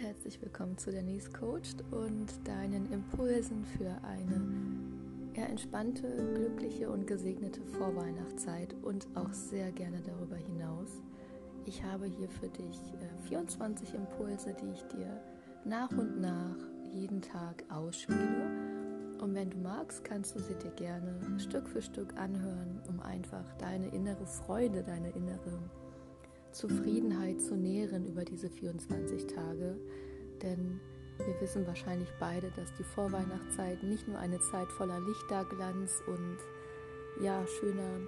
herzlich willkommen zu Denise Coached und deinen Impulsen für eine eher entspannte, glückliche und gesegnete Vorweihnachtszeit und auch sehr gerne darüber hinaus. Ich habe hier für dich äh, 24 Impulse, die ich dir nach und nach jeden Tag ausspiele. Und wenn du magst, kannst du sie dir gerne Stück für Stück anhören, um einfach deine innere Freude, deine innere Zufriedenheit zu nähren über diese 24 Tage. Denn wir wissen wahrscheinlich beide, dass die Vorweihnachtszeit nicht nur eine Zeit voller Lichterglanz und ja, schöner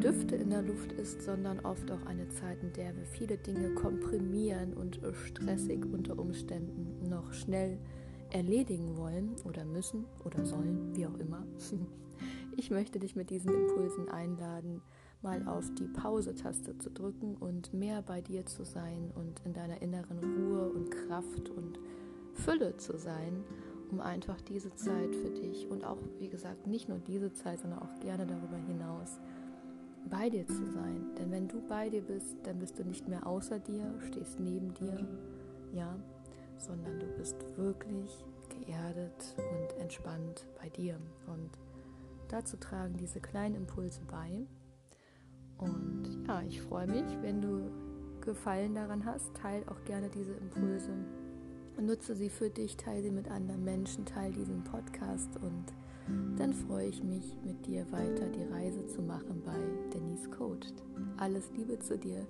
Düfte in der Luft ist, sondern oft auch eine Zeit, in der wir viele Dinge komprimieren und stressig unter Umständen noch schnell erledigen wollen oder müssen oder sollen, wie auch immer. Ich möchte dich mit diesen Impulsen einladen, mal auf die Pause-Taste zu drücken und mehr bei dir zu sein und in deiner inneren Ruhe und Kraft und Fülle zu sein, um einfach diese Zeit für dich und auch, wie gesagt, nicht nur diese Zeit, sondern auch gerne darüber hinaus bei dir zu sein. Denn wenn du bei dir bist, dann bist du nicht mehr außer dir, stehst neben dir, ja, sondern du bist wirklich geerdet und entspannt bei dir. Und dazu tragen diese kleinen Impulse bei. Und ja, ich freue mich, wenn du Gefallen daran hast. Teil auch gerne diese Impulse. Nutze sie für dich, teile sie mit anderen Menschen, teile diesen Podcast und dann freue ich mich, mit dir weiter die Reise zu machen bei Denise Coached. Alles Liebe zu dir,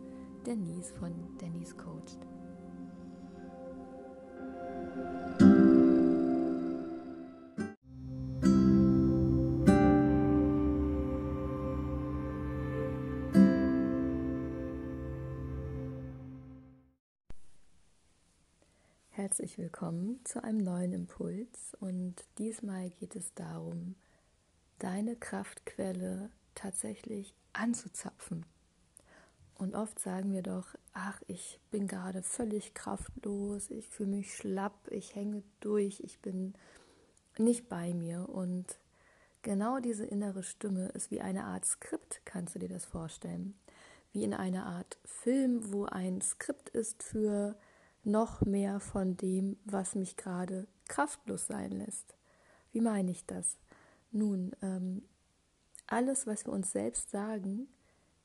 Denise von Denise Coached. Herzlich willkommen zu einem neuen Impuls und diesmal geht es darum, deine Kraftquelle tatsächlich anzuzapfen. Und oft sagen wir doch, ach, ich bin gerade völlig kraftlos, ich fühle mich schlapp, ich hänge durch, ich bin nicht bei mir. Und genau diese innere Stimme ist wie eine Art Skript, kannst du dir das vorstellen? Wie in einer Art Film, wo ein Skript ist für noch mehr von dem, was mich gerade kraftlos sein lässt. Wie meine ich das? Nun, ähm, alles, was wir uns selbst sagen,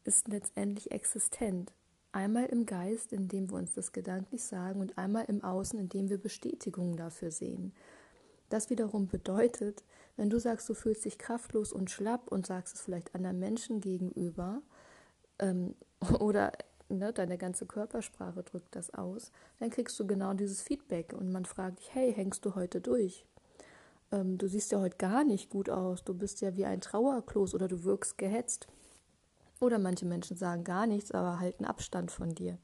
ist letztendlich existent. Einmal im Geist, indem wir uns das gedanklich sagen, und einmal im Außen, indem wir Bestätigungen dafür sehen. Das wiederum bedeutet, wenn du sagst, du fühlst dich kraftlos und schlapp und sagst es vielleicht anderen Menschen gegenüber ähm, oder ne, deine ganze Körpersprache drückt das aus, dann kriegst du genau dieses Feedback und man fragt dich, hey, hängst du heute durch? Ähm, du siehst ja heute gar nicht gut aus, du bist ja wie ein Trauerklos oder du wirkst gehetzt. Oder manche Menschen sagen gar nichts, aber halten Abstand von dir.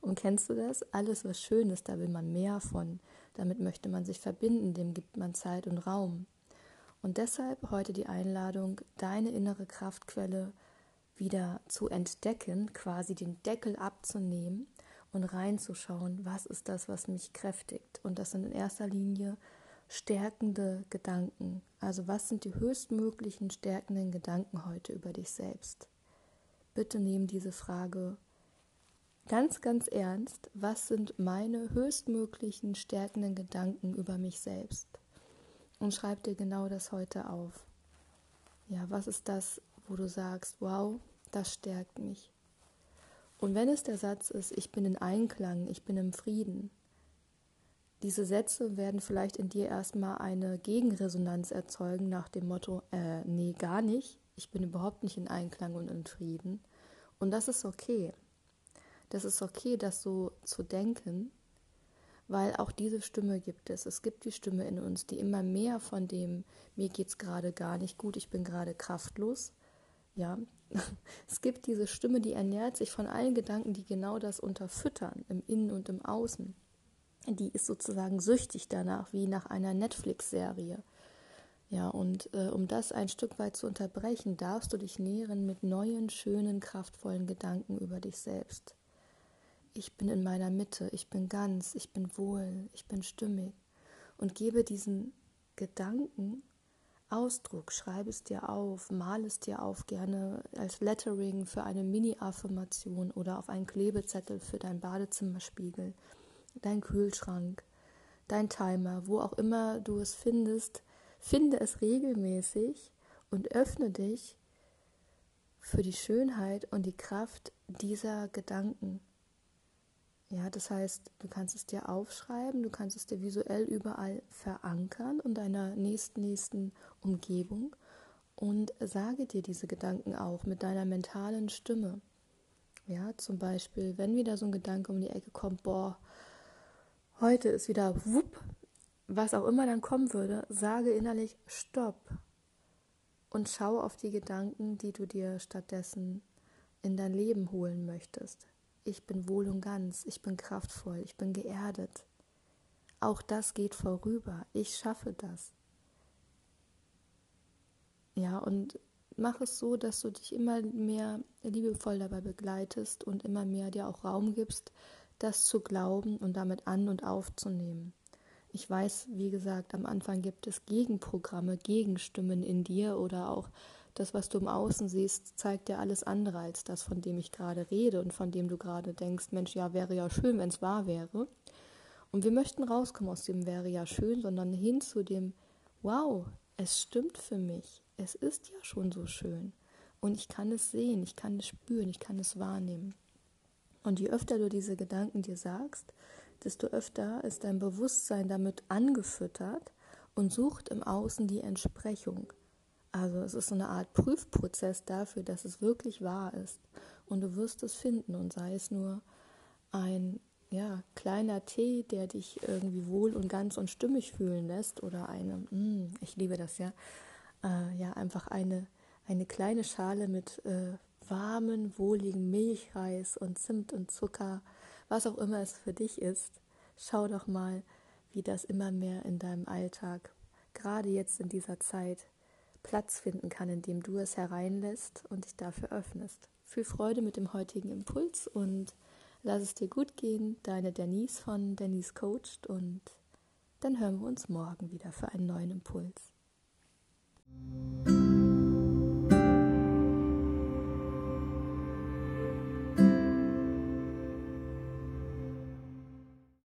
Und kennst du das? Alles, was schön ist, da will man mehr von. Damit möchte man sich verbinden, dem gibt man Zeit und Raum. Und deshalb heute die Einladung, deine innere Kraftquelle wieder zu entdecken, quasi den Deckel abzunehmen und reinzuschauen, was ist das, was mich kräftigt. Und das sind in erster Linie stärkende Gedanken. Also was sind die höchstmöglichen stärkenden Gedanken heute über dich selbst? Bitte nehmen diese Frage ganz, ganz ernst. Was sind meine höchstmöglichen stärkenden Gedanken über mich selbst? Und schreib dir genau das heute auf. Ja, was ist das, wo du sagst, wow, das stärkt mich. Und wenn es der Satz ist, ich bin in Einklang, ich bin im Frieden, diese Sätze werden vielleicht in dir erstmal eine Gegenresonanz erzeugen nach dem Motto, äh, nee, gar nicht, ich bin überhaupt nicht in Einklang und in Frieden. Und das ist okay. Das ist okay, das so zu denken, weil auch diese Stimme gibt es. Es gibt die Stimme in uns, die immer mehr von dem, mir geht es gerade gar nicht gut, ich bin gerade kraftlos, ja, es gibt diese Stimme, die ernährt sich von allen Gedanken, die genau das unterfüttern, im Innen und im Außen. Die ist sozusagen süchtig danach, wie nach einer Netflix-Serie. Ja, und äh, um das ein Stück weit zu unterbrechen, darfst du dich nähren mit neuen, schönen, kraftvollen Gedanken über dich selbst. Ich bin in meiner Mitte, ich bin ganz, ich bin wohl, ich bin stimmig. Und gebe diesen Gedanken Ausdruck, schreibe es dir auf, male es dir auf, gerne als Lettering für eine Mini-Affirmation oder auf einen Klebezettel für deinen Badezimmerspiegel. dein Kühlschrank, dein Timer, wo auch immer du es findest, finde es regelmäßig und öffne dich für die Schönheit und die Kraft dieser Gedanken. Ja, das heißt, du kannst es dir aufschreiben, du kannst es dir visuell überall verankern in deiner nächsten, nächsten Umgebung. Und sage dir diese Gedanken auch mit deiner mentalen Stimme. Ja, zum Beispiel, wenn wieder so ein Gedanke um die Ecke kommt, boah, heute ist wieder wupp, was auch immer dann kommen würde, sage innerlich Stopp. Und schau auf die Gedanken, die du dir stattdessen in dein Leben holen möchtest ich bin wohl und ganz, ich bin kraftvoll, ich bin geerdet. Auch das geht vorüber, ich schaffe das. Ja, und mach es so, dass du dich immer mehr liebevoll dabei begleitest und immer mehr dir auch Raum gibst, das zu glauben und damit an und aufzunehmen. Ich weiß, wie gesagt, am Anfang gibt es Gegenprogramme, Gegenstimmen in dir oder auch das, was du im Außen siehst, zeigt dir alles andere als das, von dem ich gerade rede und von dem du gerade denkst, Mensch, ja, wäre ja schön, wenn es wahr wäre. Und wir möchten rauskommen aus dem wäre ja schön, sondern hin zu dem, wow, es stimmt für mich. Es ist ja schon so schön. Und ich kann es sehen, ich kann es spüren, ich kann es wahrnehmen. Und je öfter du diese Gedanken dir sagst, desto öfter ist dein Bewusstsein damit angefüttert und sucht im Außen die Entsprechung. Also es ist so eine Art Prüfprozess dafür, dass es wirklich wahr ist. Und du wirst es finden und sei es nur ein ja, kleiner Tee, der dich irgendwie wohl und ganz und stimmig fühlen lässt oder eine, mm, ich liebe das ja, äh, ja einfach eine, eine kleine Schale mit äh, warmen, wohligen Milchreis und Zimt und Zucker, was auch immer es für dich ist. Schau doch mal, wie das immer mehr in deinem Alltag, gerade jetzt in dieser Zeit, Platz finden kann, indem du es hereinlässt und dich dafür öffnest. Viel Freude mit dem heutigen Impuls und lass es dir gut gehen. Deine Denise von Denise Coached und dann hören wir uns morgen wieder für einen neuen Impuls.